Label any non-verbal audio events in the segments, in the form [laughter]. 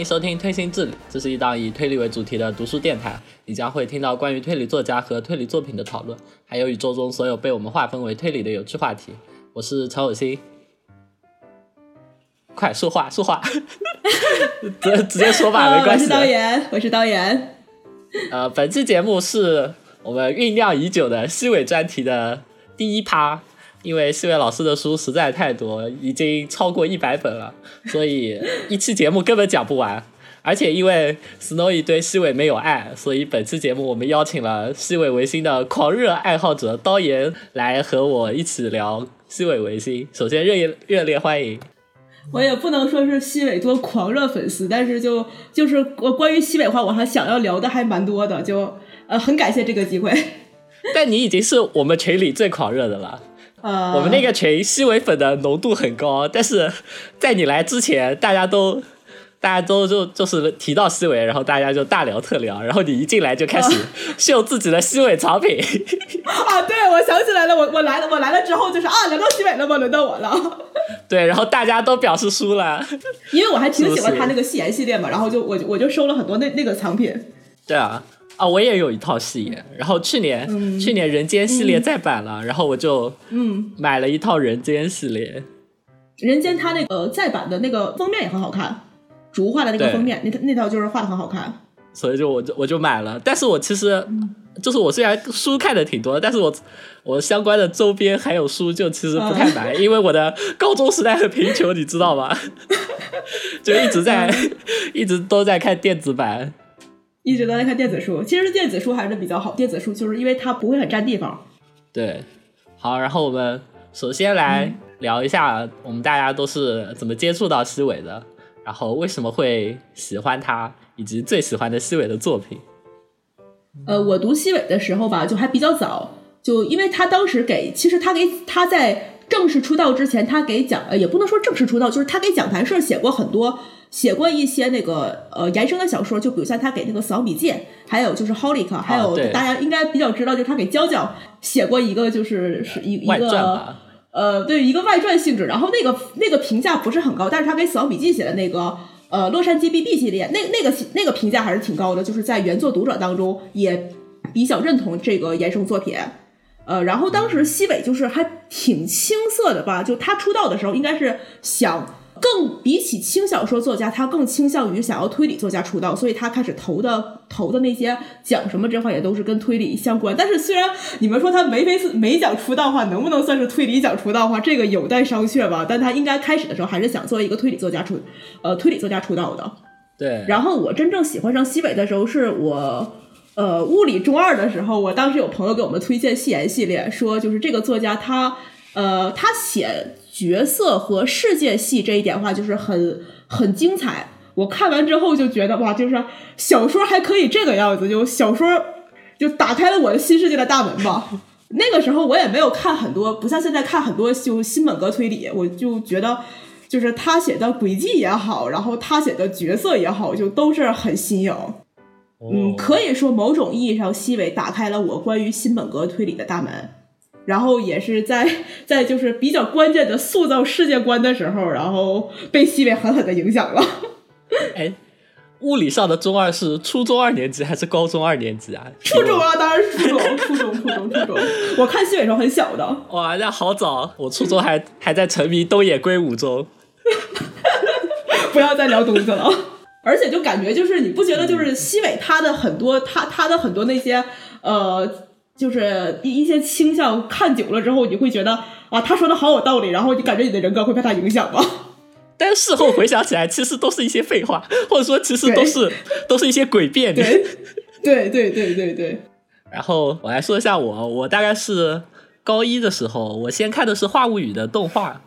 欢迎收听推心置理，这是一档以推理为主题的读书电台。你将会听到关于推理作家和推理作品的讨论，还有宇宙中所有被我们划分为推理的有趣话题。我是陈有心，快说话说话，直 [laughs] 直接说吧，没关系。我是导演，我是导演。呃，本期节目是我们酝酿已久的西尾专题的第一趴。因为西伟老师的书实在太多，已经超过一百本了，所以一期节目根本讲不完。而且因为 Snowy 对西尾没有爱，所以本期节目我们邀请了西尾维新的狂热爱好者刀岩来和我一起聊西尾维新。首先热烈热烈欢迎！我也不能说是西尾多狂热粉丝，但是就就是我关于西尾话，我还想要聊的还蛮多的，就呃很感谢这个机会。[laughs] 但你已经是我们群里最狂热的了。呃，我们那个群西尾粉的浓度很高，但是在你来之前，大家都大家都就就是提到西尾，然后大家就大聊特聊，然后你一进来就开始 [laughs] 秀自己的西尾藏品。啊，对，我想起来了，我我来了，我来了之后就是啊，轮到西尾了吗？轮到我了。对，然后大家都表示输了，因为我还挺喜欢他那个戏言系列嘛，然后就我我就收了很多那那个藏品。对啊。啊，我也有一套戏言，然后去年去年人间系列再版了，然后我就嗯买了一套人间系列。人间它那个再版的那个封面也很好看，竹画的那个封面，那那套就是画的很好看，所以就我就我就买了。但是我其实就是我虽然书看的挺多，但是我我相关的周边还有书就其实不太买，因为我的高中时代很贫穷，你知道吗？[laughs] 就一直在一直都在看电子版。一直都在看电子书，其实电子书还是比较好。电子书就是因为它不会很占地方。对，好，然后我们首先来聊一下，我们大家都是怎么接触到西尾的，然后为什么会喜欢他，以及最喜欢的西尾的作品。呃，我读西尾的时候吧，就还比较早，就因为他当时给，其实他给他在正式出道之前，他给讲，呃，也不能说正式出道，就是他给讲谈社写过很多。写过一些那个呃延伸的小说，就比如像他给那个《死亡笔记》，还有就是《Holic》，还有大家应该比较知道，就是他给娇娇写过一个就是是一一个呃对一个外传性质，然后那个那个评价不是很高，但是他给《死亡笔记》写的那个呃洛杉矶 BB 系列，那那个那个评价还是挺高的，就是在原作读者当中也比较认同这个延伸作品。呃，然后当时西北就是还挺青涩的吧，就他出道的时候应该是想。更比起轻小说作家，他更倾向于想要推理作家出道，所以他开始投的投的那些奖什么这块也都是跟推理相关。但是虽然你们说他梅菲斯梅奖出道的话，能不能算是推理奖出道的话，这个有待商榷吧。但他应该开始的时候还是想作为一个推理作家出，呃，推理作家出道的。对。然后我真正喜欢上西北的时候，是我呃物理中二的时候，我当时有朋友给我们推荐《戏言》系列，说就是这个作家他呃他写。角色和世界戏这一点话，就是很很精彩。我看完之后就觉得哇，就是小说还可以这个样子，就小说就打开了我的新世界的大门吧。[laughs] 那个时候我也没有看很多，不像现在看很多就新本格推理，我就觉得就是他写的轨迹也好，然后他写的角色也好，就都是很新颖。嗯，可以说某种意义上，西尾打开了我关于新本格推理的大门。然后也是在在就是比较关键的塑造世界观的时候，然后被西北狠狠的影响了。[laughs] 哎，物理上的中二是初中二年级还是高中二年级啊？[laughs] 初中啊，当然是初中，初中，初中，初中。[laughs] 我看西北时候很小的。哇，那好早，我初中还还在沉迷东野圭吾中。不要再聊东子了。而且就感觉就是你不觉得就是西尾他的很多他他的很多那些呃。就是一一些倾向，看久了之后，你会觉得啊，他说的好有道理，然后你感觉你的人格会被他影响吗？但事后回想起来，其实都是一些废话，或者说其实都是都是一些诡辩。对对对对对对。然后我来说一下我，我大概是高一的时候，我先看的是《话物语》的动画，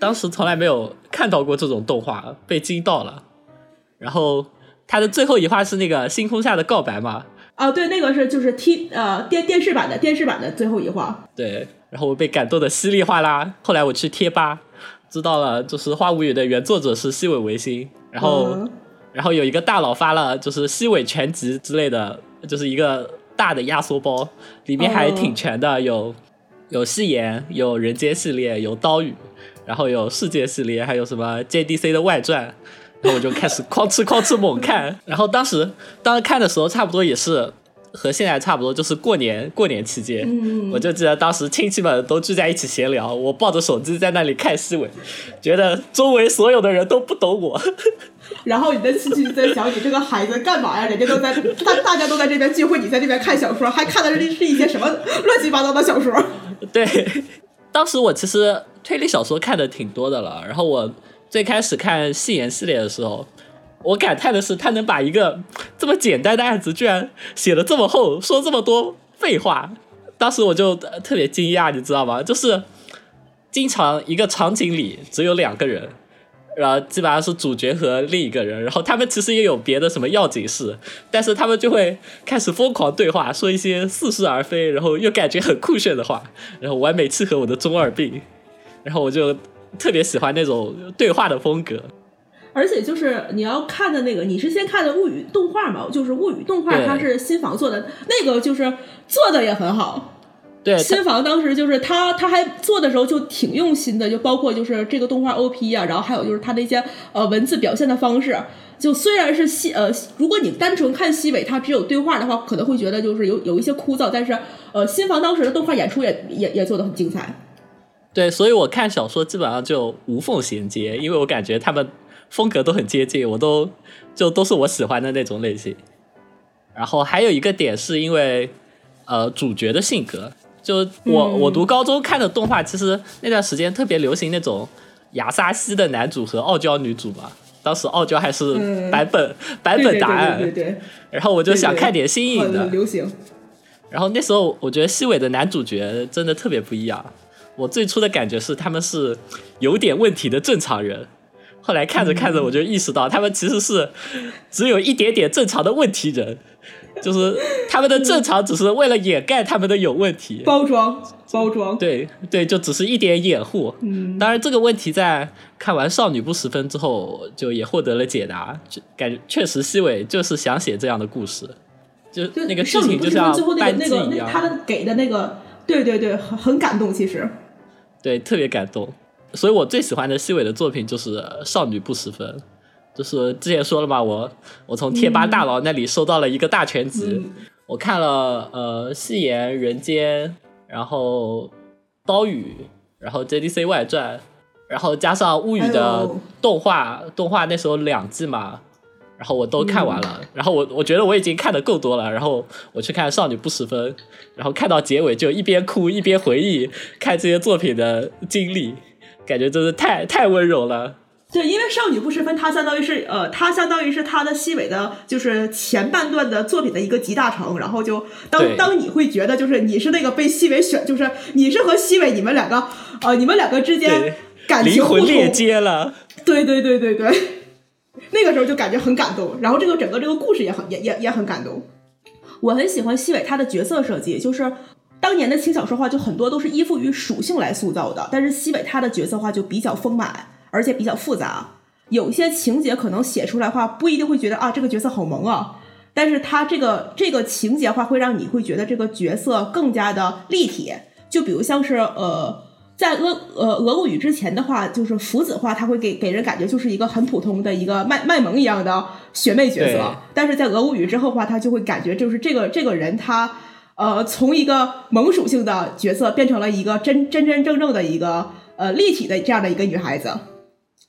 当时从来没有看到过这种动画，被惊到了。然后他的最后一话是那个星空下的告白嘛。啊，对，那个是就是 T 呃电电视版的电视版的最后一话。对，然后我被感动的稀里哗啦。后来我去贴吧，知道了，就是《花无语》的原作者是西尾维新。然后，然后有一个大佬发了就是西尾全集之类的，就是一个大的压缩包，里面还挺全的，有有戏言，有人间系列，有刀语，然后有世界系列，还有什么 JDC 的外传，然后我就开始哐哧哐哧猛看。然后当时当时看的时候，差不多也是和现在差不多，就是过年过年期间。嗯我就记得当时亲戚们都聚在一起闲聊，我抱着手机在那里看西尾，觉得周围所有的人都不懂我。[laughs] 然后你的亲戚就在想，你这个孩子干嘛呀？人家都在大大家都在这边聚会，你在这边看小说，还看的是是一些什么乱七八糟的小说？对，当时我其实推理小说看的挺多的了，然后我最开始看戏言系列的时候，我感叹的是他能把一个这么简单的案子居然写的这么厚，说这么多废话，当时我就特别惊讶，你知道吗？就是经常一个场景里只有两个人。然后基本上是主角和另一个人，然后他们其实也有别的什么要紧事，但是他们就会开始疯狂对话，说一些似是而非，然后又感觉很酷炫的话，然后完美契合我的中二病，然后我就特别喜欢那种对话的风格。而且就是你要看的那个，你是先看的物语动画嘛？就是物语动画，它是新房做的，那个就是做的也很好。对，新房当时就是他，他还做的时候就挺用心的，就包括就是这个动画 OP 啊，然后还有就是他的一些呃文字表现的方式。就虽然是西呃，如果你单纯看西尾，它只有对话的话，可能会觉得就是有有一些枯燥，但是呃，新房当时的动画演出也也也做的很精彩。对，所以我看小说基本上就无缝衔接，因为我感觉他们风格都很接近，我都就都是我喜欢的那种类型。然后还有一个点是因为呃主角的性格，就我、嗯我读高中看的动画，其实那段时间特别流行那种亚萨西的男主和傲娇女主嘛。当时傲娇还是嗯版本、版本答案，对对对然后我就想看点新颖的很。流行。然后那时候我觉得西尾的男主角真的特别不一样。我最初的感觉是他们是有点问题的正常人，后来看着看着我就意识到他们其实是只有一点点正常的问题人，就是他们的正常只是为了掩盖他们的有问题。包装包装，对对，就只是一点掩护。嗯，当然，这个问题在看完《少女不十分》之后，就也获得了解答。就感觉确实，西尾就是想写这样的故事，就就那个剧少女不情就像最后那个班机那个一样。他的给的那个，对对对，很很感动，其实。对，特别感动。所以我最喜欢的西尾的作品就是《少女不时分》，就是之前说了嘛，我我从贴吧大佬那里收到了一个大全集，嗯我看了呃《戏言》《人间》，然后《刀语》，然后《JDC 外传》，然后加上《物语》的动画，动画那时候两季嘛。然后我都看完了，然后我我觉得我已经看的够多了，然后我去看《少女不十分》，然后看到结尾就一边哭一边回忆看这些作品的经历，感觉真是太太温柔了。对，因为少女不十分，它相当于是呃，它相当于是它的西尾的，就是前半段的作品的一个集大成。然后就当当你会觉得，就是你是那个被西尾选，就是你是和西尾你们两个呃，你们两个之间感情灵互通，魂链接了，对对对对对，那个时候就感觉很感动。然后这个整个这个故事也很也也也很感动。我很喜欢西尾他的角色设计，就是当年的轻小说化就很多都是依附于属性来塑造的，但是西尾他的角色化就比较丰满，而且比较复杂。有些情节可能写出来话，不一定会觉得啊这个角色好萌啊，但是他这个这个情节化会让你会觉得这个角色更加的立体。就比如像是呃，在俄呃俄物语之前的话，就是福子话，他会给给人感觉就是一个很普通的一个卖卖萌一样的学妹角色，但是在俄物语之后的话，他就会感觉就是这个这个人他呃从一个萌属性的角色变成了一个真真真正正的一个呃立体的这样的一个女孩子。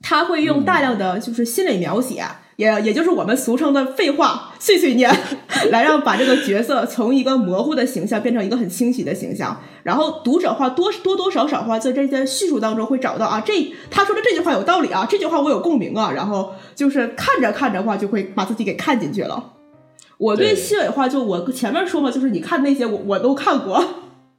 他会用大量的就是心理描写，也也就是我们俗称的废话 [laughs] 碎碎念，[laughs] 来让把这个角色从一个模糊的形象变成一个很清晰的形象。然后读者话多多多少少话在这些叙述当中会找到啊，这他说的这句话有道理啊，这句话我有共鸣啊。然后就是看着看着话就会把自己给看进去了。我对对西尾话就我前面说嘛，就是你看那些我我都看过。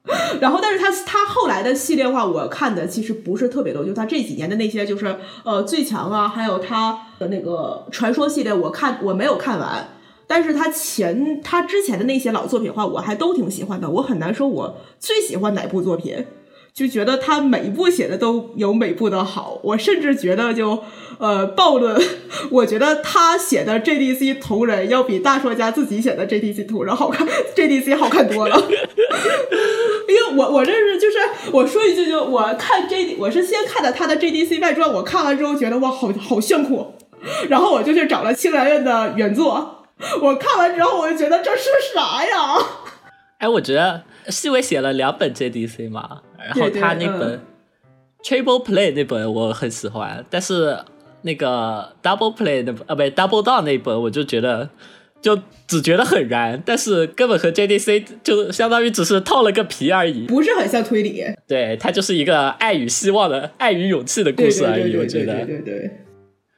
[laughs] 然后，但是他他后来的系列化，我看的其实不是特别多，就他这几年的那些，就是呃最强啊，还有他的那个传说系列，我看我没有看完。但是他前他之前的那些老作品的话，我还都挺喜欢的。我很难说我最喜欢哪部作品，就觉得他每一部写的都有每部的好。我甚至觉得就呃暴论，我觉得他写的 JDC 同人要比大说家自己写的 JDC 同人好看，JDC 好看多了。[laughs] 因为我我这是就是我说一句就我看 J 我是先看的他的 JDC 外传，我看完之后觉得哇好好炫酷，然后我就去找了清凉院的原作，我看完之后我就觉得这是啥呀？哎，我觉得细伟写了两本 JDC 嘛，然后他那本 Triple Play 那本我很喜欢，但是那个 Double Play 那本啊不 Double Down 那本我就觉得。就只觉得很燃，但是根本和 JDC 就相当于只是套了个皮而已，不是很像推理。对，它就是一个爱与希望的、爱与勇气的故事而已。我觉得，对对对。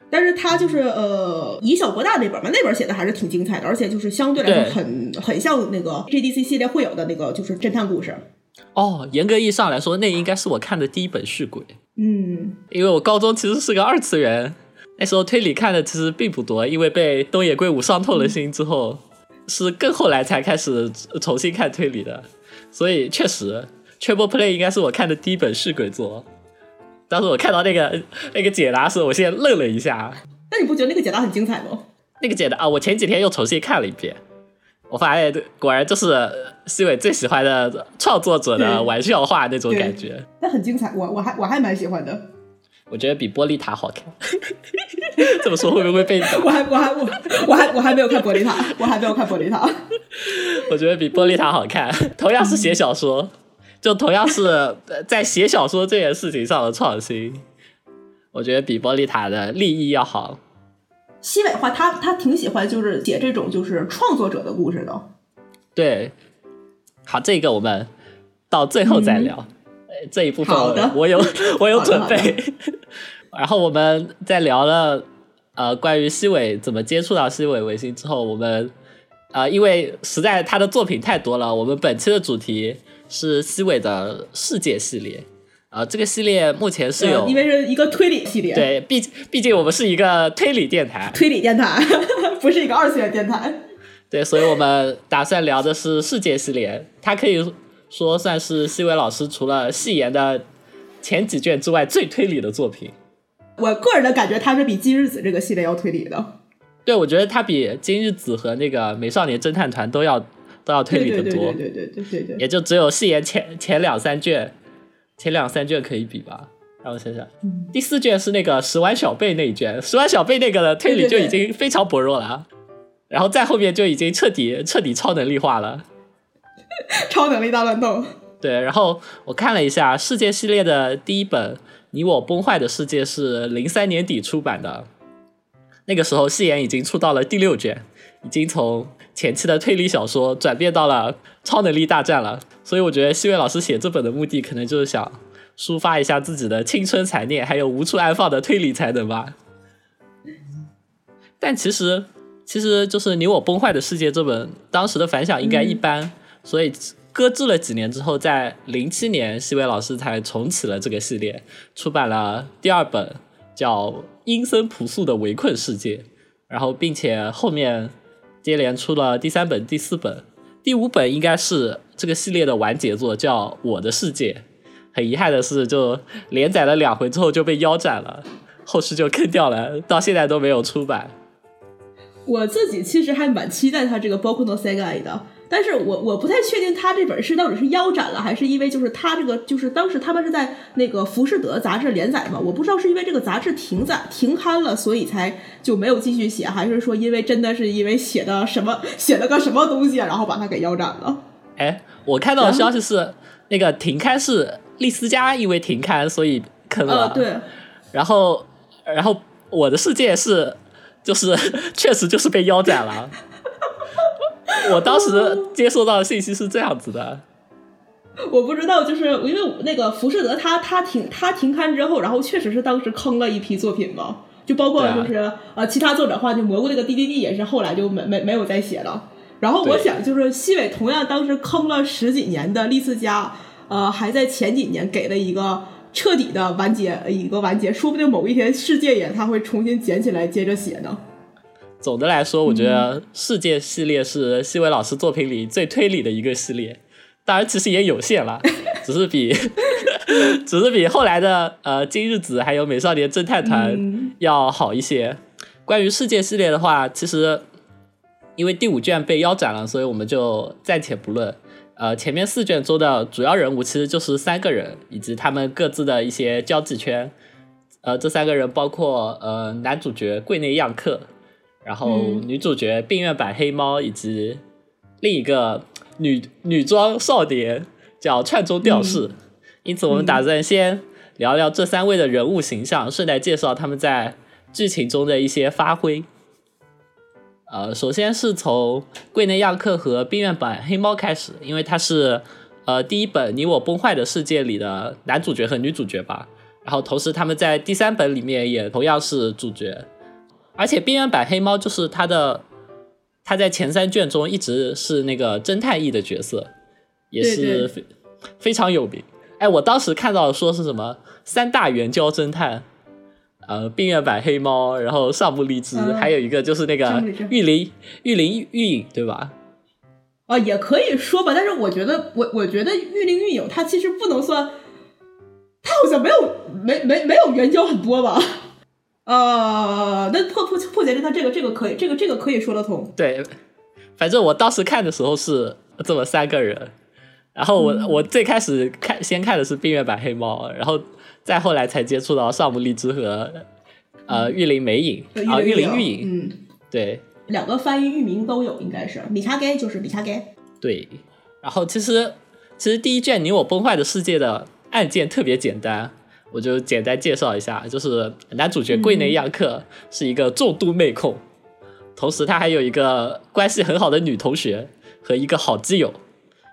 但是他就是呃，以小博大那本嘛，那本写的还是挺精彩的，而且就是相对来说很很像那个 JDC 系列会有的那个就是侦探故事。哦，严格意义上来说，那应该是我看的第一本续鬼。嗯，因为我高中其实是个二次元。那时候推理看的其实并不多，因为被东野圭吾伤透了心之后，是更后来才开始重新看推理的。所以确实，Triple Play 应该是我看的第一本续鬼作。当时我看到那个那个解答时，我先愣了一下。那你不觉得那个解答很精彩吗？那个解答啊，我前几天又重新看了一遍，我发现果然就是西伟最喜欢的创作者的玩笑话那种感觉。那很精彩，我我还我还蛮喜欢的。我觉得比玻璃塔好看，[laughs] 这么说会不会被？[laughs] 我还我还我我还我还没有看玻璃塔，我还没有看玻璃塔。[laughs] 我觉得比玻璃塔好看。同样是写小说，就同样是在写小说这件事情上的创新，我觉得比玻璃塔的立意要好。西尾话，他他挺喜欢就是写这种就是创作者的故事的。对，好，这个我们到最后再聊。这一部分我有我有准备，[laughs] 然后我们在聊了呃关于西尾怎么接触到西尾维新之后，我们呃因为实在他的作品太多了，我们本期的主题是西尾的世界系列啊，这个系列目前是有因为是一个推理系列，对，毕毕竟我们是一个推理电台，推理电台 [laughs] 不是一个二次元电台，对，所以我们打算聊的是世界系列，它可以。说算是西尾老师除了戏言的前几卷之外最推理的作品。我个人的感觉，它是比今日子这个系列要推理的。对，我觉得它比今日子和那个美少年侦探团都要都要推理的多。对对对对对对。也就只有戏言前前两三卷，前两三卷可以比吧。让我想想，第四卷是那个十万小贝那一卷，十万小贝那个的推理就已经非常薄弱了，然后再后面就已经彻底彻底超能力化了。超能力大乱斗，对。然后我看了一下世界系列的第一本《你我崩坏的世界》是零三年底出版的，那个时候戏言已经出到了第六卷，已经从前期的推理小说转变到了超能力大战了。所以我觉得西月老师写这本的目的，可能就是想抒发一下自己的青春残念，还有无处安放的推理才能吧。但其实，其实就是《你我崩坏的世界》这本当时的反响应该一般。所以搁置了几年之后，在零七年，西尾老师才重启了这个系列，出版了第二本叫《阴森朴素的围困世界》，然后并且后面接连出了第三本、第四本、第五本，应该是这个系列的完结作，叫《我的世界》。很遗憾的是，就连载了两回之后就被腰斩了，后续就坑掉了，到现在都没有出版。我自己其实还蛮期待他这个《包括 no Sega》的。但是我我不太确定他这本是到底是腰斩了，还是因为就是他这个就是当时他们是在那个《浮士德》杂志连载嘛，我不知道是因为这个杂志停载停刊了，所以才就没有继续写，还是说因为真的是因为写的什么写了个什么东西，然后把它给腰斩了？哎，我看到的消息是那个停刊是丽思佳因为停刊所以坑了，对，然后然后我的世界是就是 [laughs] 确实就是被腰斩了。我当时接收到的信息是这样子的，我不知道，就是因为那个浮士德，他他停他停刊之后，然后确实是当时坑了一批作品嘛，就包括就是呃其他作者话，就蘑菇那个 D D D 也是后来就没没没有再写了。然后我想，就是西尾同样当时坑了十几年的利斯加，呃，还在前几年给了一个彻底的完结，一个完结，说不定某一天世界也他会重新捡起来接着写呢。总的来说，我觉得世界系列是西尾老师作品里最推理的一个系列。当然，其实也有限了，只是比 [laughs] 只是比后来的呃今日子还有美少年侦探团要好一些。关于世界系列的话，其实因为第五卷被腰斩了，所以我们就暂且不论。呃，前面四卷中的主要人物其实就是三个人以及他们各自的一些交际圈。呃，这三个人包括呃男主角柜内样克，然后嗯女主角病院版黑猫，以及另一个女女装少年叫串中吊饰。因此，我们打算先聊聊这三位的人物形象，顺带介绍他们在剧情中的一些发挥。呃，首先是从桂内亚克和病院版黑猫开始，因为他是呃第一本《你我崩坏的世界》里的男主角和女主角吧。然后同时他们在第三本里面也同样是主角，而且病院版黑猫就是他的，他在前三卷中一直是那个侦探役的角色，也是非非常有名。哎，我当时看到说是什么三大援交侦探，呃，病院版黑猫，然后上木荔枝，嗯还有一个就是那个玉林玉林玉影，对吧？啊，也可以说吧，但是我觉得，我我觉得玉林玉影它其实不能算，它好像没有没没没有援交很多吧？呃，那破破破解侦探这个这个可以，这个这个可以说得通。对，反正我当时看的时候是这么三个人，然后我、嗯我最开始看先看的是冰月版黑猫，然后再后来才接触到上木荔枝和呃玉林美影啊玉林玉影，嗯，对两个翻译域名都有，应该是米卡盖就是米卡盖。对，然后其实其实第一卷你我崩坏的世界的案件特别简单。我就简单介绍一下，就是男主角柜内亚克是一个重度妹控，同时他还有一个关系很好的女同学和一个好基友。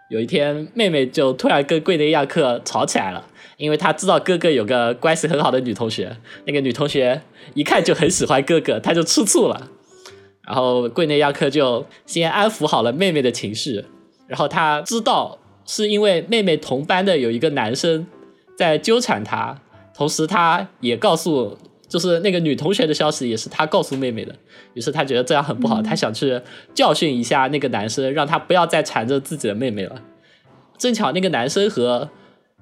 有一天，妹妹就突然跟柜内亚克吵起来了，因为她知道哥哥有个关系很好的女同学，那个女同学一看就很喜欢哥哥，她就吃醋了。然后柜内亚克就先安抚好了妹妹的情绪，然后他知道是因为妹妹同班的有一个男生在纠缠她，同时他也告诉，就是那个女同学的消息也是他告诉妹妹的，于是他觉得这样很不好，他想去教训一下那个男生，让他不要再缠着自己的妹妹了。正巧那个男生和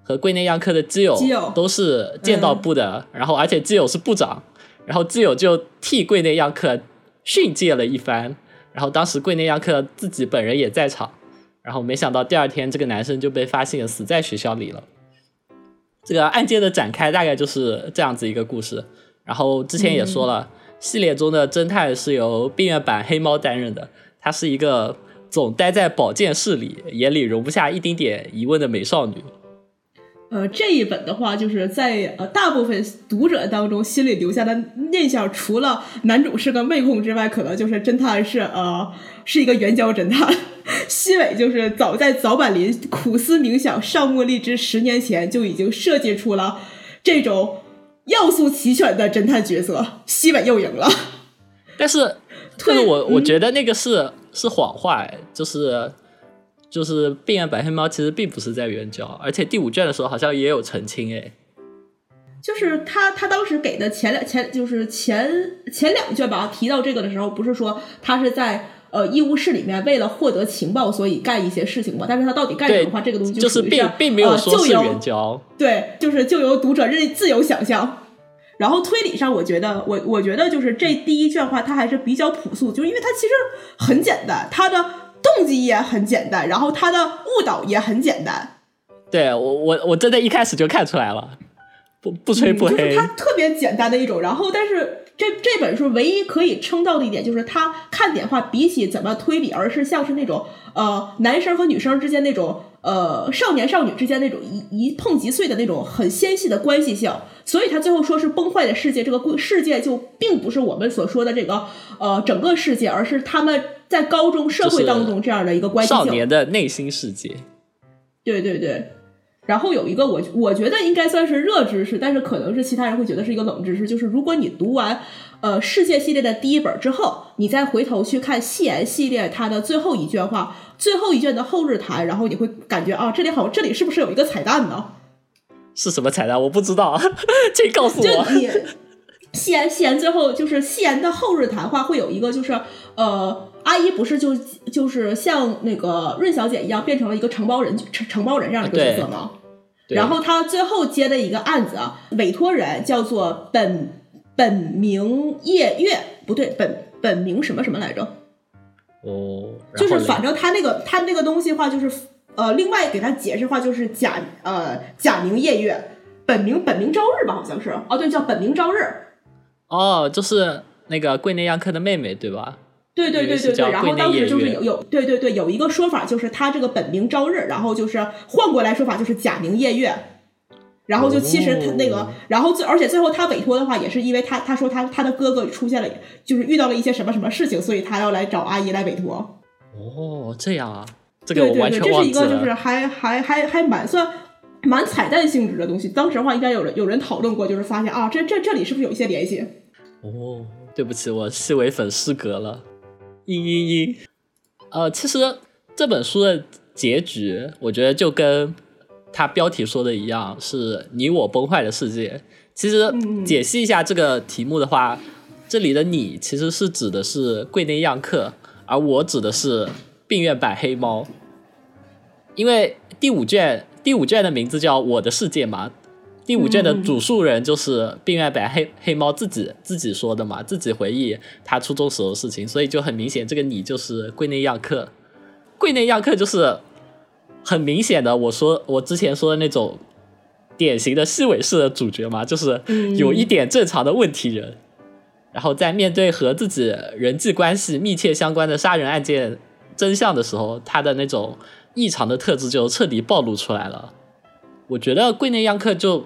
和柜内样科的基友都是剑道部的，然后而且基友是部长，然后基友就替柜内样科训诫了一番，然后当时柜内样科自己本人也在场，然后没想到第二天这个男生就被发现死在学校里了。这个案件的展开大概就是这样子一个故事。然后之前也说了，系列中的侦探是由病院版黑猫担任的，她是一个总待在保健室里，眼里容不下一丁点疑问的美少女。呃，这一本的话，就是在呃大部分读者当中心里留下的印象，除了男主是个妹控之外，可能就是侦探是呃是一个援交侦探。[laughs] 西尾就是早在早坂林苦思冥想上木荔枝十年前就已经设计出了这种要素齐全的侦探角色，西尾又赢了。但是，但是我我嗯觉得那个是是谎话，哎，就是就是病案白黑猫其实并不是在援交，而且第五卷的时候好像也有澄清，哎，就是他他当时给的前两前就是前前两卷吧，提到这个的时候，不是说他是在呃医务室里面为了获得情报，所以干一些事情嘛？但是他到底干什么的话，这个东西就是并并没有呃说就是由援交，对，就是就由读者任自由想象。然后推理上，我觉得我我觉得就是这第一卷话，它还是比较朴素，就是因为它其实很简单，它的动机也很简单，然后他的误导也很简单。对我我我真的一开始就看出来了，不不吹不黑，嗯就是它特别简单的一种。然后，但是这这本书唯一可以称道的一点，就是它看点话比起怎么推理，而是像是那种呃男生和女生之间那种呃少年少女之间那种一一碰即碎的那种很纤细的关系性。所以他最后说是崩坏的世界，这个故世界就并不是我们所说的这个呃整个世界，而是他们在高中社会当中这样的一个关系。少年的内心世界。对对对，然后有一个我我觉得应该算是热知识，但是可能是其他人会觉得是一个冷知识，就是如果你读完呃世界系列的第一本之后，你再回头去看戏言系列它的最后一卷话，最后一卷的后日谈，然后你会感觉啊，这里好，这里是不是有一个彩蛋呢？是什么彩蛋？我不知道，[laughs] 这告诉就我。你戏言戏言最后就是戏言的后日谈话会有一个就是呃阿姨不是就就是像那个润小姐一样变成了一个承包人承承包人这样的一个角色吗？对然后他最后接的一个案子啊，委托人叫做本本名叶月，不对，本本名什么什么来着？哦，就是反正他那个他那个东西的话，就是呃，另外给他解释的话就是假呃假名夜月，本名本名朝日吧，好像是哦，对，叫本名朝日。哦，就是那个桂内央克的妹妹，对吧？对对对对对。然后当时就是有有对对对有一个说法，就是他这个本名朝日，然后就是换过来说法就是假名夜月。然后就其实他那个，然后最而且最后他委托的话，也是因为他他说他他的哥哥出现了，就是遇到了一些什么什么事情，所以他要来找阿姨来委托。哦，这样啊，这个我完全忘这是一个就是还还还还蛮算蛮彩蛋性质的东西。当时的话，应该有人有人讨论过，就是发现啊，这这这里是不是有一些联系？哦，对不起，我细微粉失格了。嘤嘤嘤，呃，其实这本书的结局，我觉得就跟。它标题说的一样，是你我崩坏的世界。其实解析一下这个题目的话，这里的你其实是指的是柜内样客，而我指的是病院版黑猫。因为第五卷第五卷的名字叫《我的世界》嘛，第五卷的主述人就是病院版黑黑猫自己自己说的嘛，自己回忆他初中时候的事情，所以就很明显，这个你就是柜内样客，柜内样客就是。很明显的，我说我之前说的那种典型的细尾式的主角嘛，就是有一点正常的问题人，然后在面对和自己人际关系密切相关的杀人案件真相的时候，他的那种异常的特质就彻底暴露出来了。我觉得桂内央克就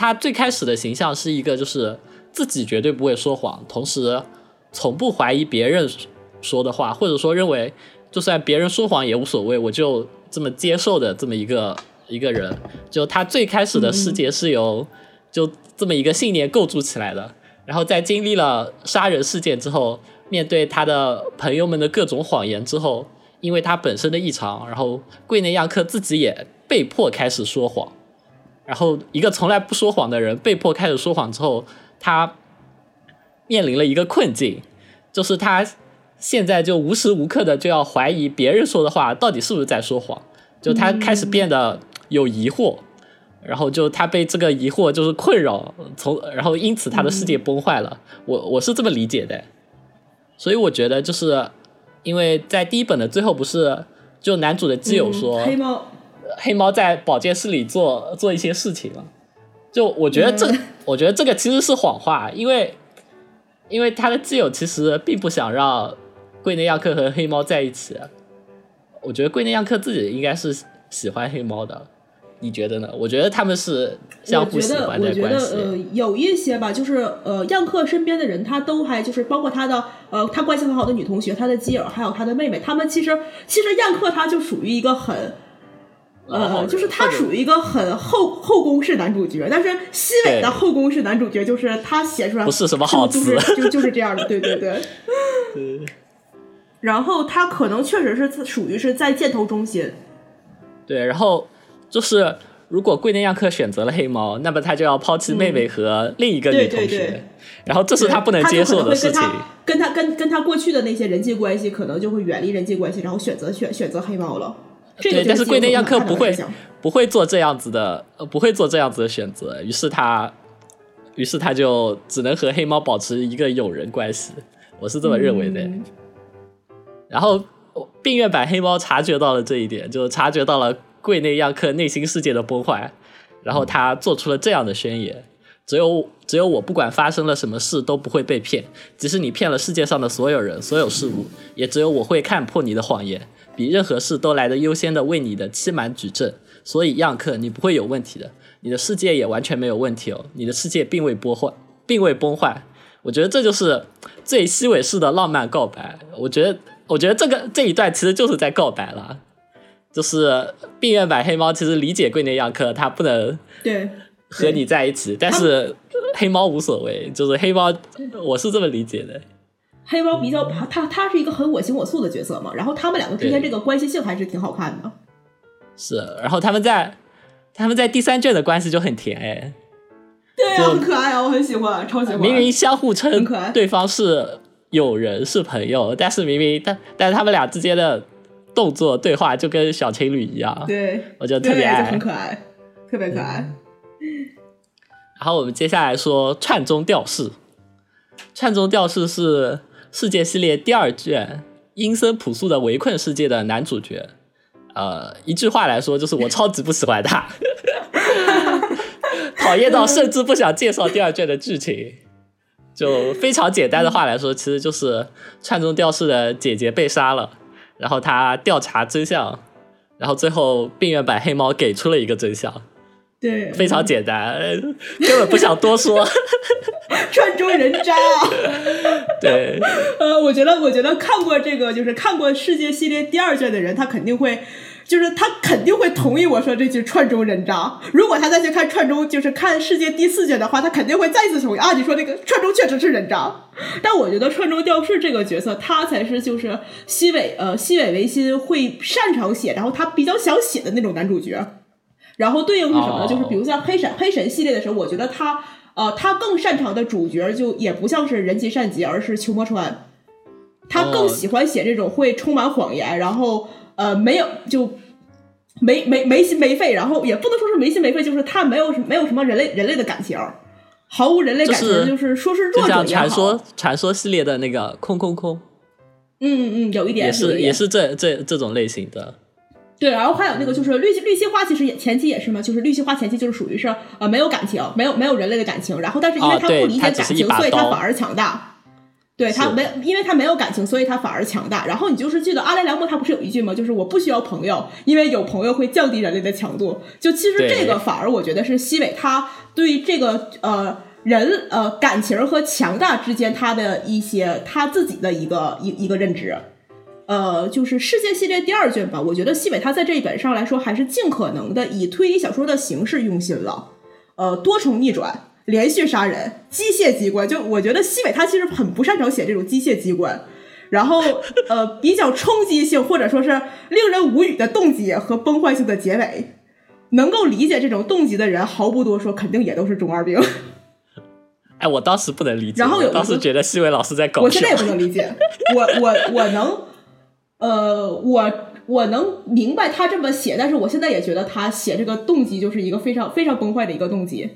他最开始的形象是一个就是自己绝对不会说谎，同时从不怀疑别人说的话，或者说认为就算别人说谎也无所谓，我就。这么接受的这么一个一个人，就他最开始的世界是由就这么一个信念构筑起来的。然后在经历了杀人事件之后，面对他的朋友们的各种谎言之后，因为他本身的异常，然后桂内亚克自己也被迫开始说谎。然后一个从来不说谎的人被迫开始说谎之后，他面临了一个困境，就是他。现在就无时无刻的就要怀疑别人说的话到底是不是在说谎，就他开始变得有疑惑，然后就他被这个疑惑就是困扰，从然后因此他的世界崩坏了。我我是这么理解的，所以我觉得就是因为在第一本的最后不是就男主的基友说黑猫黑猫在保健室里做做一些事情嘛，就我觉得这我觉得这个其实是谎话，因为因为他的基友其实并不想让。桂内亚克和黑猫在一起，我觉得桂内亚克自己应该是喜欢黑猫的，你觉得呢？我觉得他们是相互喜欢的关系。呃，有一些吧，就是呃，样克身边的人，他都还就是包括他的呃，他关系很好的女同学，他的基友，还有他的妹妹，他们其实其实样克他就属于一个很呃，就是他属于一个很后后宫式男主角，但是西尾的后宫式男主角就是他写出来不是什么好词，就就是这样的，对对对。[laughs] 然后他可能确实是属于是在箭头中心，对。然后就是如果桂内亚克选择了黑猫，那么他就要抛弃妹妹和另一个女同学，然后这是他不能接受的事情。跟他跟跟他过去的那些人际关系，可能就会远离人际关系，然后选择选选择黑猫了。对，但是柜内亚克不会不会做这样子的，呃，不会做这样子的选择。于是他，于是他就只能和黑猫保持一个友人关系。我是这么认为的。然后，病院版黑猫察觉到了这一点，就察觉到了柜内亚克内心世界的崩坏，然后他做出了这样的宣言：只有只有我不管发生了什么事都不会被骗，即使你骗了世界上的所有人、所有事物，也只有我会看破你的谎言，比任何事都来得优先的为你的欺瞒举证。所以，样克，你不会有问题的，你的世界也完全没有问题哦，你的世界并未崩坏，并未崩坏。我觉得这就是最西尾式的浪漫告白。我觉得。我觉得这个这一段其实就是在告白了，就是病院版黑猫其实理解桂内样克他不能对和你在一起，但是黑猫无所谓，就是黑猫我是这么理解的。黑猫比较他他是一个很我行我素的角色嘛，然后他们两个之间这个关系性还是挺好看的。是，然后他们在他们在第三卷的关系就很甜哎，对啊，很可爱啊，我很喜欢，超喜欢。明明相互称对方是。友人是朋友，但是明明但但是他们俩之间的动作对话就跟小情侣一样，对我觉得特别爱，很可爱，特别可爱。然后我们接下来说串中调式，串中调式是世界系列第二卷阴森朴素的围困世界的男主角。呃，一句话来说就是我超级不喜欢他。[laughs] 讨厌到甚至不想介绍第二卷的剧情。就非常简单的话来说，其实就是串中吊饰的姐姐被杀了，然后他调查真相，然后最后病院版黑猫给出了一个真相。对，非常简单，根本不想多说。[laughs] 串中人渣。[laughs] 对，呃，我觉得，我觉得看过这个，就是看过世界系列第二卷的人，他肯定会。就是他肯定会同意我说这句串中人渣。如果他再去看串中，就是看世界第四卷的话，他肯定会再次同意啊！你说那个串中确实是人渣。但我觉得串中吊饰这个角色，他才是就是西尾呃西尾维新会擅长写，然后他比较想写的那种男主角。然后对应是什么呢？就是比如像黑神黑神系列的时候，我觉得他呃他更擅长的主角就也不像是人吉善吉，而是秋魔川。他更喜欢写这种会充满谎言，然后。呃，没有，就没没没心没肺，然后也不能说是没心没肺，就是他没有没有什么人类人类的感情，毫无人类感情，就是说是弱者也好。传说传说系列的那个空空空，嗯嗯，有一点也是也是这这这种类型的。对，然后还有那个就是绿绿西花，其实也前期也是嘛，就是绿西花前期就是属于是呃没有感情，没有没有人类的感情，然后但是因为他不理解感情，所以他反而强大。对他没，因为他没有感情，所以他反而强大。然后你就是记得阿莱良莫他不是有一句吗？就是我不需要朋友，因为有朋友会降低人类的强度。就其实这个反而我觉得是西北他对这个呃人呃感情和强大之间他的一些他自己的一个一一个认知。呃，就是世界系列第二卷吧，我觉得西北他在这一本上来说还是尽可能的以推理小说的形式用心了，呃，多重逆转。连续杀人、机械机关，就我觉得西北他其实很不擅长写这种机械机关，然后呃比较冲击性或者说是令人无语的动机和崩坏性的结尾，能够理解这种动机的人毫不多说，肯定也都是中二病。哎，我当时不能理解，然后有当时觉得西北老师在搞我现在也不能理解，我我我能，呃，我我能明白他这么写，但是我现在也觉得他写这个动机就是一个非常非常崩坏的一个动机。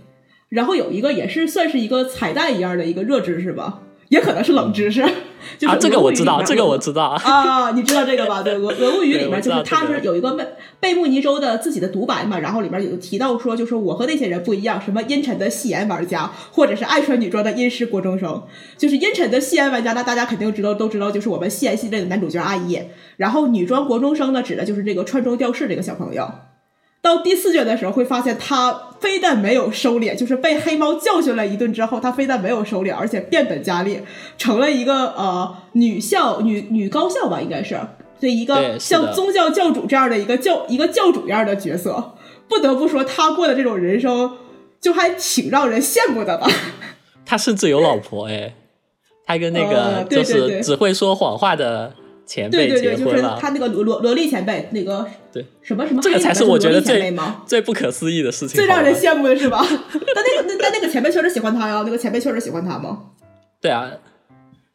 然后有一个也是算是一个彩蛋一样的一个热知识吧，也可能是冷知识。[laughs] 啊，这个我知道，这个我知道 [laughs] 啊，你知道这个吧？对，俄俄物语里面就是他是有一个贝贝穆尼州的自己的独白嘛，然后里面有提到说，就是我和那些人不一样，什么阴沉的戏言玩家，或者是爱穿女装的阴湿国中生，就是阴沉的戏言玩家，那大家肯定知道都知道，就是我们戏言系列的男主角阿姨。然后女装国中生呢，指的就是这个穿中吊饰这个小朋友。到第四卷的时候，会发现他非但没有收敛，就是被黑猫教训了一顿之后，他非但没有收敛，而且变本加厉，成了一个呃女校女女高校吧，应该是这一个像宗教教主这样的一个教一个教主一样的角色。不得不说，他过的这种人生就还挺让人羡慕的吧。他甚至有老婆哎，他跟那个就是只会说谎话的。前辈结婚了，他那个萝萝萝莉前辈，那个对什么什么，这个才是我觉得最 [laughs] 最不可思议的事情，最让人 [laughs] 羡慕的是吧？[laughs] 但那个那但那个前辈确实喜欢他呀，那个前辈确实喜欢他吗？对啊，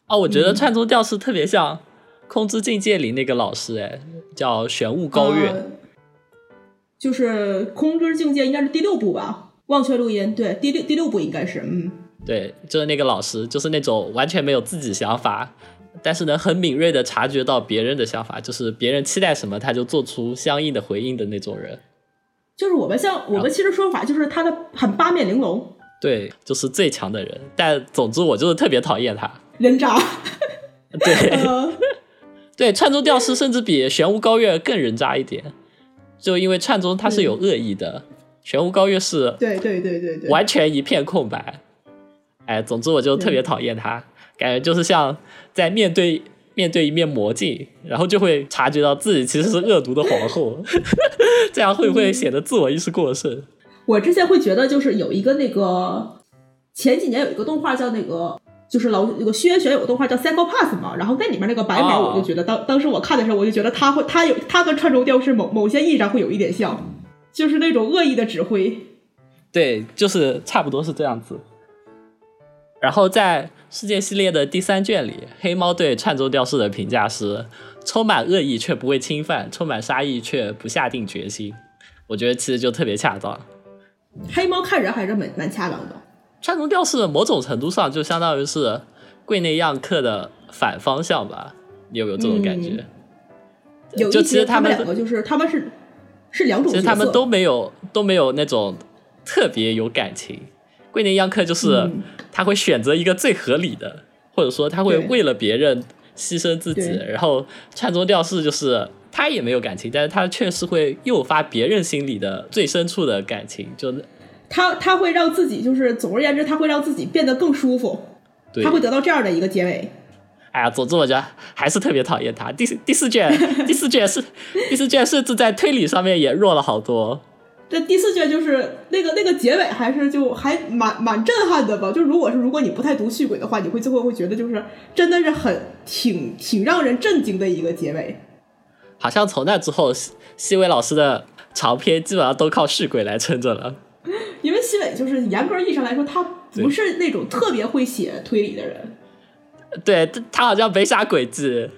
啊，我觉得串珠调式特别像《空之境界》里那个老师，哎，叫玄武高月，就是《空之境界》应该是第六部吧？忘却录音，对，第六第六部应该是，嗯，对，就是那个老师，就是那种完全没有自己想法。但是能很敏锐的察觉到别人的想法，就是别人期待什么，他就做出相应的回应的那种人。就是我们像我们其实说法，就是他的很八面玲珑。对，就是最强的人。但总之，我就是特别讨厌他。人渣。[laughs] 对。[laughs] 对，串中吊丝甚至比玄武高月更人渣一点，就因为串中他是有恶意的，玄武高月是。对对对对对。完全一片空白。哎，总之我就特别讨厌他。感觉就是像在面对面对一面魔镜，然后就会察觉到自己其实是恶毒的皇后，[laughs] 这样会不会显得自我意识过剩？我之前会觉得，就是有一个那个前几年有一个动画叫那个，就是老那个轩辕玄有个动画叫《Cycle Pass》嘛，然后那里面那个白毛，我就觉得当当时我看的时候，我就觉得他会他有他跟串中雕是某某些意义上会有一点像，就是那种恶意的指挥。对，就是差不多是这样子。然后在世界系列的第三卷里，黑猫对串中吊饰的评价是：充满恶意却不会侵犯，充满杀意却不下定决心。我觉得其实就特别恰当。黑猫看人还是蛮蛮恰当的。串中吊饰某种程度上就相当于是柜内样客的反方向吧？你有没有这种感觉？有，就其实他们两个就是他们是是两种，其实他们都没有都没有那种。特别有感情。桂林样客就是他会选择一个最合理的，或者说他会为了别人牺牲自己。然后串宗调式就是他也没有感情，但是他确实会诱发别人心里的最深处的感情，就他他会让自己就是总而言之，他会让自己变得更舒服，他会得到这样的一个结尾。哎呀，总之我觉得还是特别讨厌他。第第四卷，[laughs] 第四卷是第四卷，甚至在推理上面也弱了好多。这第四卷就是那个那个结尾，还是就还蛮蛮震撼的吧？就如果是如果你不太读续鬼的话，你会最后会觉得就是真的是很挺挺让人震惊的一个结尾。好像从那之后，西尾老师的长篇基本上都靠续鬼来撑着了。[laughs] 因为西尾就是严格意义上来说，他不是那种特别会写推理的人。对他好像没啥轨迹，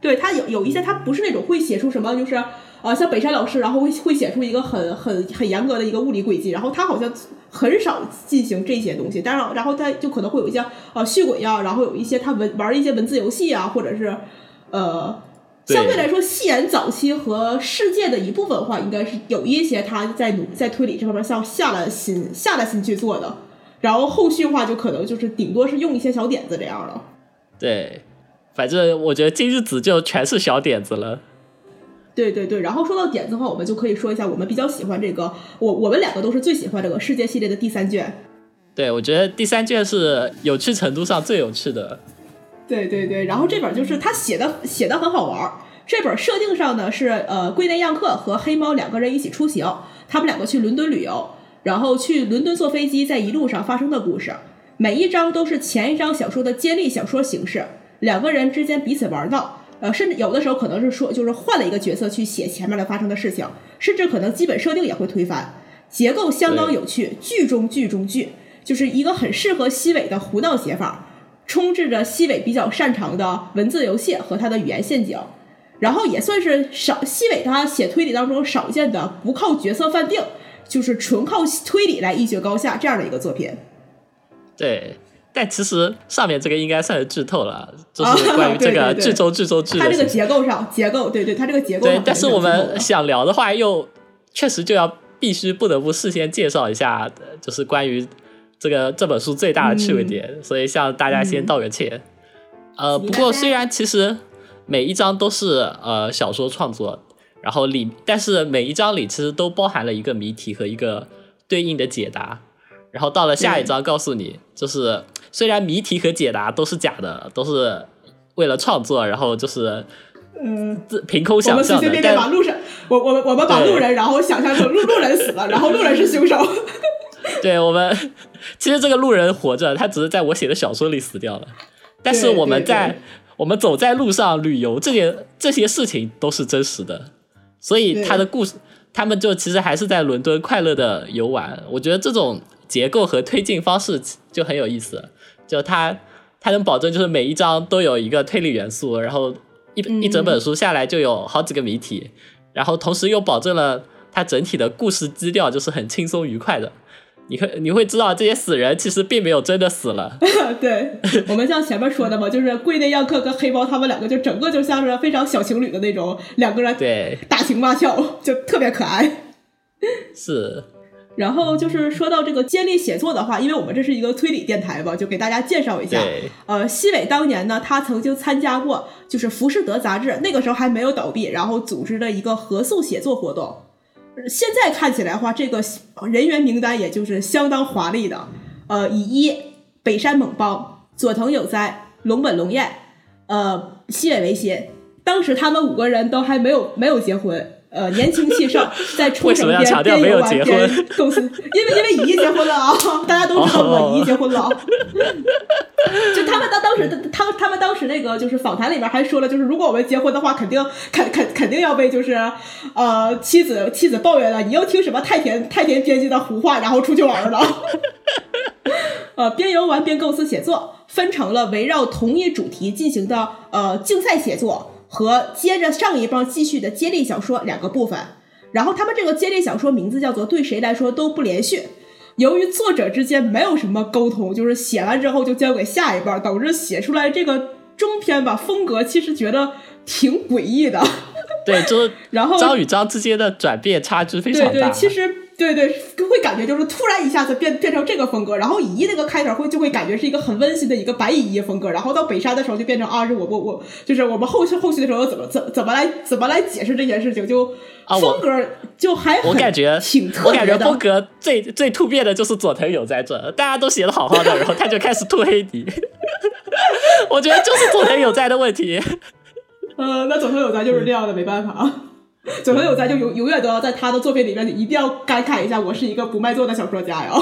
对他有有一些他不是那种会写出什么，就是啊像北山老师，然后会会写出一个很很很严格的一个物理轨迹，然后他好像很少进行这些东西，当然然后他就可能会有一些啊续轨呀，然后有一些他文玩一些文字游戏啊，或者是呃相对来说戏言早期和世界的一部分的话，应该是有一些他在努在推理这方面像下了心下了心去做的。然后后续话就可能就是顶多是用一些小点子这样了。对，反正我觉得今日子就全是小点子了。对对对，然后说到点子的话，我们就可以说一下我们比较喜欢这个，我我们两个都是最喜欢这个世界系列的第三卷。对，我觉得第三卷是有趣程度上最有趣的。对对对，然后这本就是他写的写的很好玩儿这本设定上呢是呃龟内样克和黑猫两个人一起出行，他们两个去伦敦旅游。然后去伦敦坐飞机，在一路上发生的故事，每一章都是前一章小说的接力小说形式，两个人之间彼此玩闹，呃，甚至有的时候可能是说，就是换了一个角色去写前面的发生的事情，甚至可能基本设定也会推翻，结构相当有趣，剧中剧中剧，就是一个很适合西尾的胡闹写法，充斥着西尾比较擅长的文字游戏和他的语言陷阱，然后也算是少西尾他写推理当中少见的不靠角色犯定。就是纯靠推理来一决高下这样的一个作品，对，但其实上面这个应该算是剧透了，就是关于这个剧中剧中剧它这个结构上结构，对对，它这个结构。对，但是我们想聊的话，又确实就要必须不得不事先介绍一下，就是关于这个这本书最大的趣味点，所以向大家先道个歉。呃，不过虽然其实每一章都是呃小说创作。然后里，但是每一章里其实都包含了一个谜题和一个对应的解答。然后到了下一章，告诉你，就是虽然谜题和解答都是假的，都是为了创作，然后就是嗯，凭空想象的。但把路上，我我我们把路人，然后想象成路路人死了，[laughs] 然后路人是凶手。对我们，其实这个路人活着，他只是在我写的小说里死掉了。但是我们在我们走在路上旅游，这些这些事情都是真实的。所以他的故事，他们就其实还是在伦敦快乐的游玩。我觉得这种结构和推进方式就很有意思，就他他能保证就是每一章都有一个推理元素，然后一一整本书下来就有好几个谜题，然后同时又保证了它整体的故事基调就是很轻松愉快的。你会你会知道这些死人其实并没有真的死了。[laughs] 对我们像前面说的嘛，就是贵内样克跟黑猫他们两个就整个就像是非常小情侣的那种两个人对打情骂俏，就特别可爱。是。然后就是说到这个接力写作的话，因为我们这是一个推理电台吧，就给大家介绍一下。呃，西尾当年呢，他曾经参加过就是《浮士德》杂志，那个时候还没有倒闭，然后组织的一个合宿写作活动。现在看起来话，这个人员名单也就是相当华丽的。呃，以一北山猛邦、佐藤有哉、龙本龙彦、呃西尾维新，当时他们五个人都还没有没有结婚。呃，年轻气盛，在冲绳边边游玩边构思，[laughs] 因为因为乙一结婚了啊，大家都知道我乙一结婚了。[laughs] 就他们当当时他他们当时那个就是访谈里面还说了，就是如果我们结婚的话，肯定肯肯肯定要被就是呃妻子妻子抱怨了，你又听什么太田太田编辑的胡话，然后出去玩了。[laughs] 呃，边游玩边构思写作，分成了围绕同一主题进行的呃竞赛写作。和接着上一棒继续的接力小说两个部分，然后他们这个接力小说名字叫做对谁来说都不连续。由于作者之间没有什么沟通，就是写完之后就交给下一半，导致写出来这个中篇吧，风格其实觉得挺诡异的。对，就是然后章与章之间的转变差距非常大。对对，其实对对，会感觉就是突然一下子变变成这个风格，然后乙一那个开头会就会感觉是一个很温馨的一个白乙一风格，然后到北山的时候就变成啊，是我我我，就是我们后续后续的时候怎么怎怎么来怎么来解释这件事情，就风格就还我感觉挺特别的。我感觉风格最最突变的就是佐藤有在这，大家都写的好好的，然后他就开始吐黑底，[laughs] 我觉得就是佐藤有在的问题。呃，那佐藤有在就是这样的，没办法。[laughs] 佐藤有在就永永远都要在他的作品里面，一定要感慨一下，我是一个不卖座的小说家呀。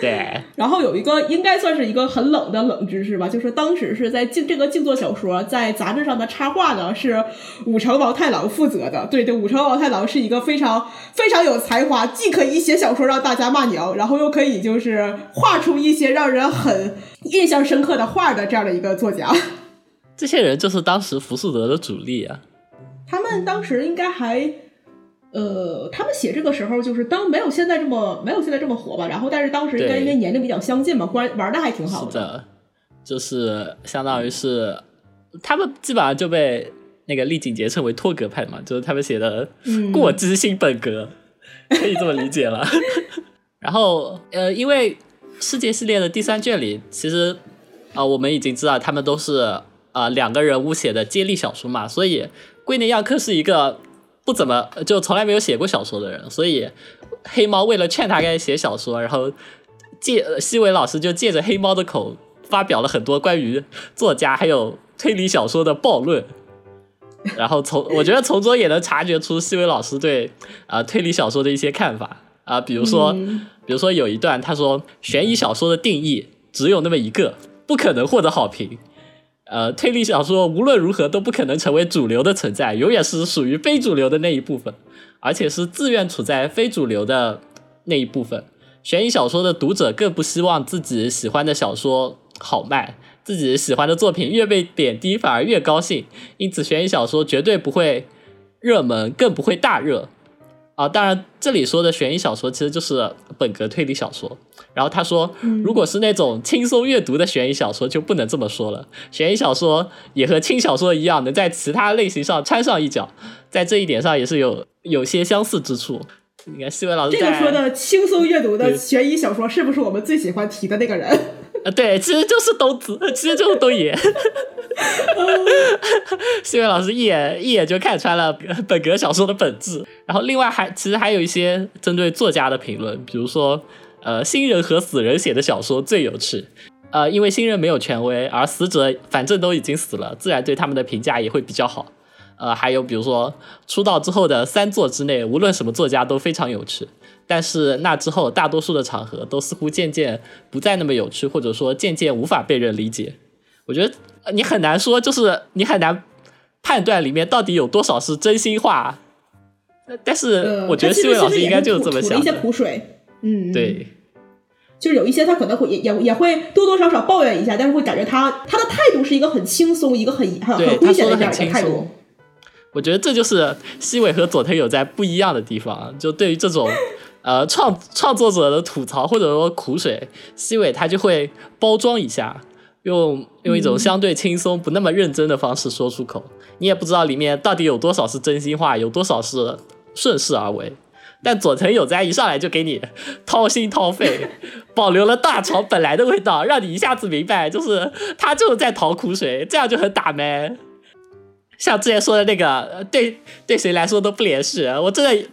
对。[laughs] 然后有一个应该算是一个很冷的冷知识吧，就是当时是在静这个静坐小说在杂志上的插画呢，是武城王太郎负责的。对对，武城王太郎是一个非常非常有才华，既可以写小说让大家骂娘，然后又可以就是画出一些让人很印象深刻的画的这样的一个作家。这些人就是当时浮士德的主力啊。他们当时应该还，呃，他们写这个时候就是当没有现在这么没有现在这么火吧。然后，但是当时应该因为年龄比较相近嘛，玩玩的还挺好的。就是相当于是他们基本上就被那个丽景杰称为脱格派嘛，就是他们写的过激性本格，[laughs] 可以这么理解了。[laughs] 然后，呃，因为世界系列的第三卷里，其实啊，我们已经知道他们都是啊两个人物写的接力小说嘛，所以。龟内亚克是一个不怎么就从来没有写过小说的人，所以黑猫为了劝他该写小说，然后借西尾老师就借着黑猫的口发表了很多关于作家还有推理小说的暴论，[laughs] 然后从我觉得从中也能察觉出西尾老师对啊推理小说的一些看法啊，比如说比如说有一段他说悬疑小说的定义只有那么一个，不可能获得好评。呃，推理小说无论如何都不可能成为主流的存在，永远是属于非主流的那一部分，而且是自愿处在非主流的那一部分。悬疑小说的读者更不希望自己喜欢的小说好卖，自己喜欢的作品越被贬低反而越高兴，因此悬疑小说绝对不会热门，更不会大热。啊，当然，这里说的悬疑小说其实就是本格推理小说。然后他说，如果是那种轻松阅读的悬疑小说，就不能这么说了。悬疑小说也和轻小说一样，能在其他类型上掺上一脚，在这一点上也是有有些相似之处。你看，西文老师这个说的轻松阅读的悬疑小说，是不是我们最喜欢提的那个人？呃，对，其实就是东子，其实就是东野。西文老师一眼一眼就看穿了本格小说的本质。然后另外还其实还有一些针对作家的评论，比如说，呃，新人和死人写的小说最有趣。呃，因为新人没有权威，而死者反正都已经死了，自然对他们的评价也会比较好。呃，还有比如说出道之后的三作之内，无论什么作家都非常有趣。但是那之后，大多数的场合都似乎渐渐不再那么有趣，或者说渐渐无法被人理解。我觉得你很难说，就是你很难判断里面到底有多少是真心话。但是我觉得西位老师应该就是这么想。一些苦水，嗯，对，就是有一些他可能会也也也会多多少少抱怨一下，但是会感觉他他的态度是一个很轻松，一个很很很诙谐的这样的态度。我觉得这就是西尾和佐藤有在不一样的地方，就对于这种。呃，创创作者的吐槽或者说苦水，西尾他就会包装一下，用用一种相对轻松、不那么认真的方式说出口。你也不知道里面到底有多少是真心话，有多少是顺势而为。但佐藤有哉一上来就给你掏心掏肺，保留了大潮本来的味道，让你一下子明白，就是他就是在讨苦水，这样就很打麦。像之前说的那个，对对谁来说都不连续，我真的。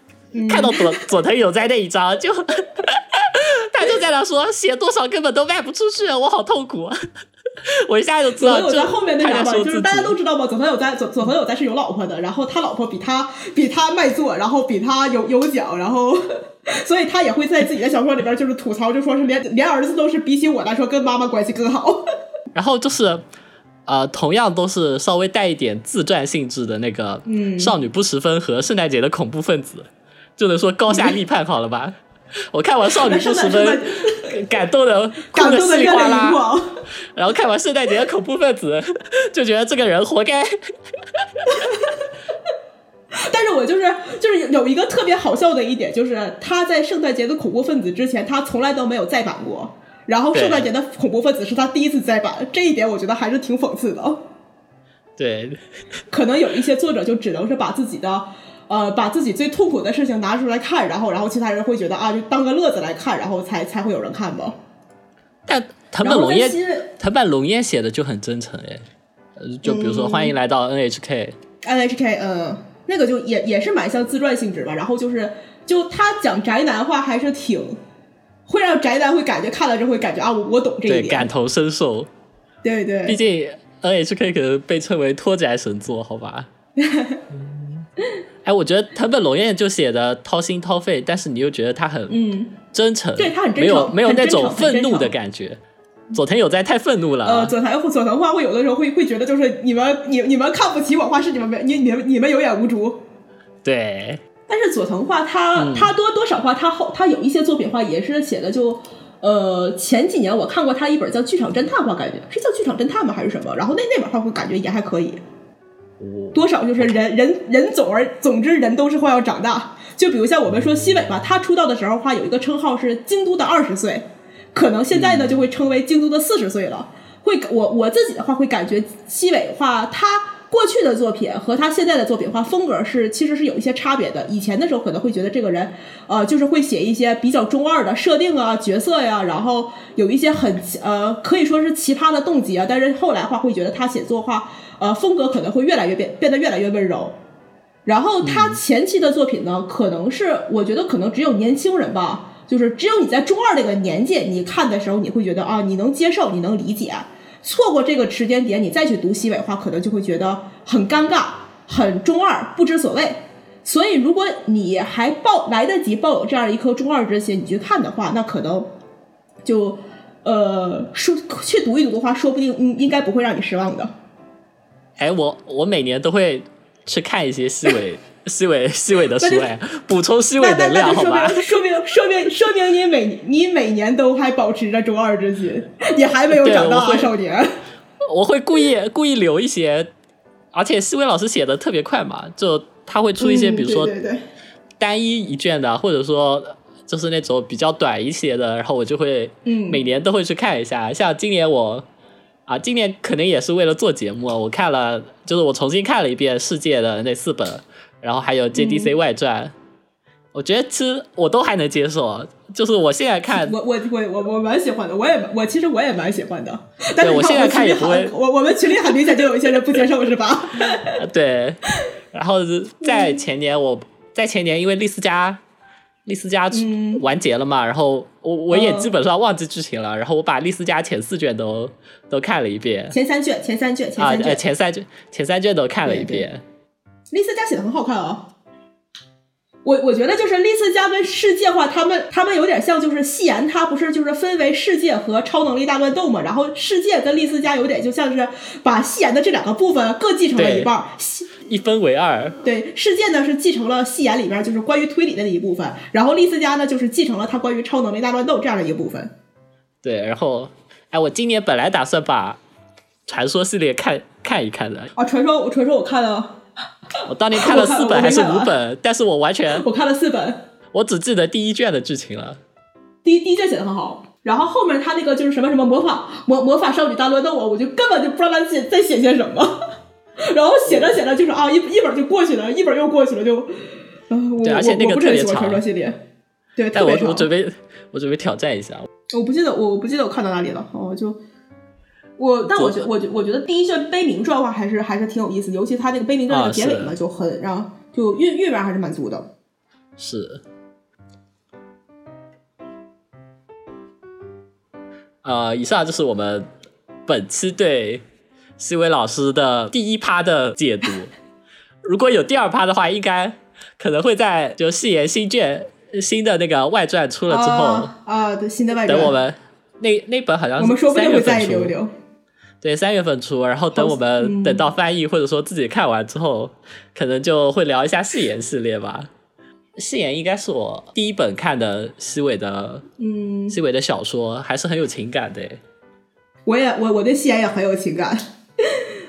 看到佐佐藤有在那一张，就 [laughs] 他就在那说写多少根本都卖不出去，我好痛苦。[laughs] 我一下就知道，佐藤有哉后面那两嘛，就是大家都知道嘛，佐藤有在佐佐藤有在是有老婆的，然后他老婆比他比他卖座，然后比他有有奖，然后 [laughs] 所以他也会在自己的小说里边就是吐槽，就说是连连儿子都是比起我来说跟妈妈关系更好。然后就是呃，同样都是稍微带一点自传性质的那个少女不十分和圣诞节的恐怖分子。就能说高下立判好了吧？[laughs] 我看完《少女不十分 [laughs]》，感动的哭的稀里哗啦，然后看完《圣诞节的恐怖分子》，[laughs] 就觉得这个人活该。但是我就是就是有一个特别好笑的一点，就是他在《圣诞节的恐怖分子》之前，他从来都没有再版过。然后《圣诞节的恐怖分子》是他第一次再版，这一点我觉得还是挺讽刺的。对，可能有一些作者就只能是把自己的。呃把自己最痛苦的事情拿出来看，然后然后其他人会觉得啊就当个乐子来看，然后才才会有人看吧。但藤本龙彦，藤本龙彦写的就很真诚哎，呃，就比如说欢迎来到 NHK，NHK，嗯，那个就也也是蛮像自传性质吧。然后就是就他讲宅男话还是挺会让宅男会感觉看了之后会感觉啊我我懂这一点，感同身受。对对，毕竟 NHK 可能被称为脱宅神作，好吧？[laughs] 哎，我觉得藤本龙彦就写的掏心掏肺，但是你又觉得他很嗯真诚，对他很真诚，没有没有那种愤怒的感觉。佐藤有在太愤怒了。呃，佐藤佐藤话会有的时候会会觉得就是你们你你们看不起我话是你们没你你们你们有眼无珠。对。但是佐藤话他他多多少话他后他有一些作品话也是写的就呃前几年我看过他一本叫剧场侦探话感觉是叫剧场侦探吗还是什么？然后那那本话会感觉也还可以。多少就是人人人总而总之人都是会要长大，就比如像我们说西尾吧，他出道的时候话有一个称号是京都的二十岁，可能现在呢就会称为京都的四十岁了。会我我自己的话会感觉西尾话他过去的作品和他现在的作品话风格是其实是有一些差别的。以前的时候可能会觉得这个人呃就是会写一些比较中二的设定啊角色呀，然后有一些很呃可以说是奇葩的动机啊，但是后来话会觉得他写作话。呃，风格可能会越来越变，变得越来越温柔。然后他前期的作品呢，可能是我觉得可能只有年轻人吧，就是只有你在中二那个年纪，你看的时候你会觉得啊，你能接受，你能理解。错过这个时间点，你再去读西尾话，可能就会觉得很尴尬，很中二，不知所谓。所以，如果你还抱来得及抱有这样一颗中二之心，你去看的话，那可能就呃说去读一读的话，说不定应应该不会让你失望的。哎，我我每年都会去看一些西尾、[laughs] 西尾、西尾的书，哎，补充西尾能量，好吧？说明说明说明你每你每年都还保持着中二之心，你还没有长大，少年。[laughs] 我会故意故意留一些，而且西尾老师写的特别快嘛，就他会出一些，比如说单一一卷的，或者说就是那种比较短一些的，然后我就会每年都会去看一下。像今年我。啊，今年可能也是为了做节目，我看了，就是我重新看了一遍《世界》的那四本，然后还有《JDC 外传》，我觉得其实我都还能接受。就是我现在看，我我我我我蛮喜欢的，我也我其实我也蛮喜欢的。但是我现在看也不会，我我们群里很明显就有一些人不接受，是吧？[laughs] 对。然后在前年，我在前年因为丽斯加。丽思家完结了嘛？然后我我也基本上忘记剧情了。然后我把丽思家前四卷都都看了一遍。前三卷，前三卷，前三卷，前三卷，前三卷都看了一遍。丽思家写的很好看啊！我我觉得就是丽思家跟世界化，他们他们有点像，就是戏言，它不是就是分为世界和超能力大乱斗嘛？然后世界跟丽思家有点就像是把戏言的这两个部分各继承了一半。一分为二，对，事件呢是继承了戏言里边就是关于推理的那一部分，然后丽斯加呢就是继承了他关于超能力大乱斗这样的一部分。对，然后，哎，我今年本来打算把传说系列看看一看的。啊，传说，我传说我看了，我当年看了四本 [laughs] 还是五本，但是我完全我看了四本，我只记得第一卷的剧情了。第一第一卷写的很好，然后后面他那个就是什么什么魔法魔魔法少女大乱斗，啊我就根本就不知道他写在写些什么。然后写着写着就是啊，一一本就过去了，一本又过去了，就，对，而且那个特别长。对，特别长。我准备，我准备挑战一下。我不记得，我不记得我看到哪里了。哦，就我，但我觉，我觉，我觉得第一卷悲鸣传话还是还是挺有意思，尤其他那个悲鸣传的结尾嘛，就很让就韵韵味还是蛮足的。是。呃，以上就是我们本期对。西维老师的第一趴的解读，[laughs] 如果有第二趴的话，应该可能会在就誓言新卷新的那个外传出了之后啊，对新的外传，等我们那那本好像我们说不定会再留留，对三月份出，然后等我们等到翻译或者说自己看完之后，可能就会聊一下誓言系列吧。誓言应该是我第一本看的西尾的，嗯，西尾的小说，还是很有情感的。我也我我对誓言也很有情感。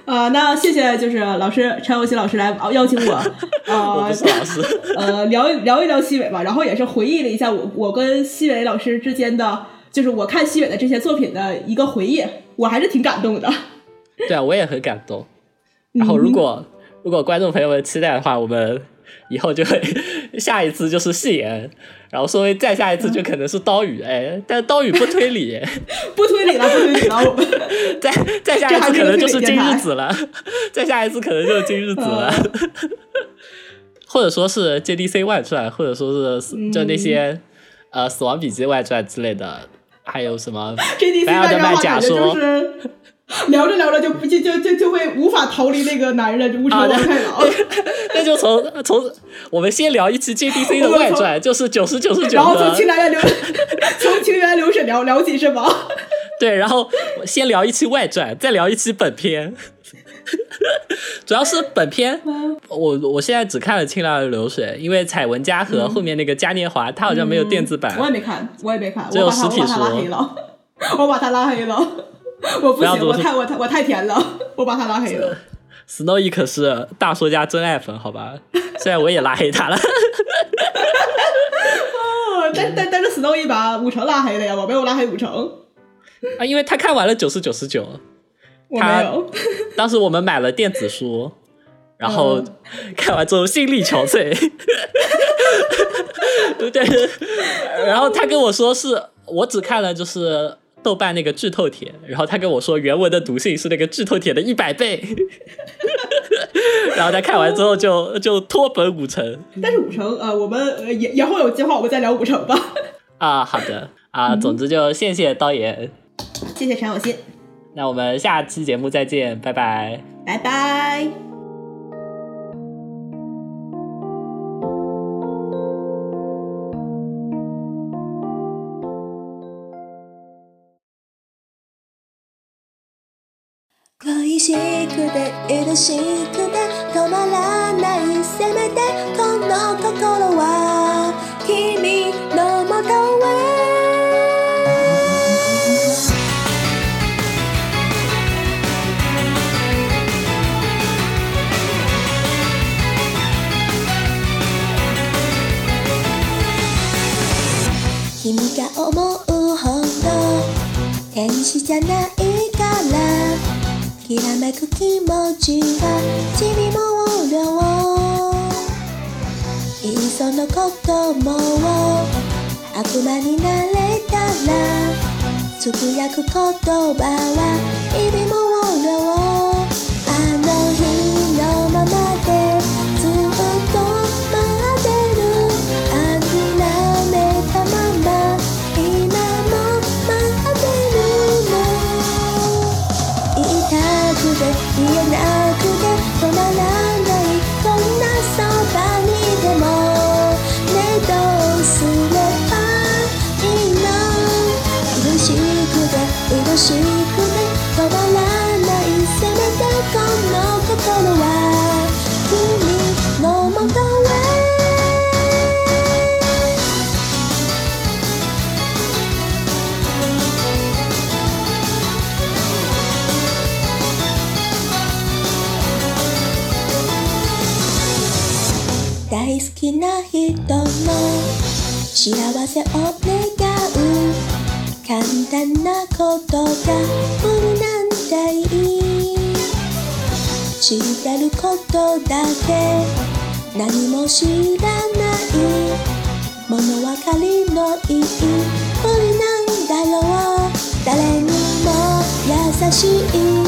啊，那谢谢，就是老师陈友熙老师来邀请我，[laughs] 啊，老师，呃，聊聊一聊西伟吧，然后也是回忆了一下我我跟西伟老师之间的，就是我看西伟的这些作品的一个回忆，我还是挺感动的。对啊，我也很感动。然后如果如果观众朋友们期待的话，我们以后就会下一次就是戏言，然后稍微再下一次就可能是刀语，哎，但刀语不推理，[laughs] 不推理了，不推理了，我们 [laughs] 再再下一次可能就是今日子了，再下一次可能就是今日子了，[laughs] 或者说是 JDC 外传，或者说是就那些呃死亡笔记外传之类的，还有什么 [laughs] JDC 白尔的外麦假说。聊着聊着就不就就就就会无法逃离那个男人，无耻王太郎。那就从从我们先聊一期 JDC 的外传，就是九十九十九。然后从清源流从清源流水聊聊起是吗？对，然后先聊一期外传，再聊一期本片。主要是本片，我我现在只看了《清凉的流水》，因为彩文家和后面那个嘉年华，他好像没有电子版。我也没看，我也没看，只有实体书。我把他拉黑了，我把他拉黑了。我不行，我太我太我太甜了，我把他拉黑了。[laughs] Snowy 可是大说家真爱粉，好吧？虽然我也拉黑他了。[laughs] 哦，但但但是 Snowy 把五成拉黑了呀，我没有拉黑五成。[laughs] 啊，因为他看完了九十九十九，他。当时我们买了电子书，然后看完之后心力憔悴。[laughs] 对，然后他跟我说是我只看了就是。豆瓣那个剧透帖，然后他跟我说原文的毒性是那个剧透帖的一百倍，然后他看完之后就 [laughs] 就脱本五成。但是五成呃，我们也以以后有计划我们再聊五成吧。啊，好的啊，总之就谢谢导演，谢谢陈有心，那我们下期节目再见，拜拜，拜拜。恋しくて愛しくて止まらないせめてこの心 思うほど天使じゃないから。きらめく気持ちがちびも量いっそのことも悪魔になれたら。つぶやく言葉は意味もことだけ。何も知らない。物分かりのいい無理なんだろう。誰にも優しい。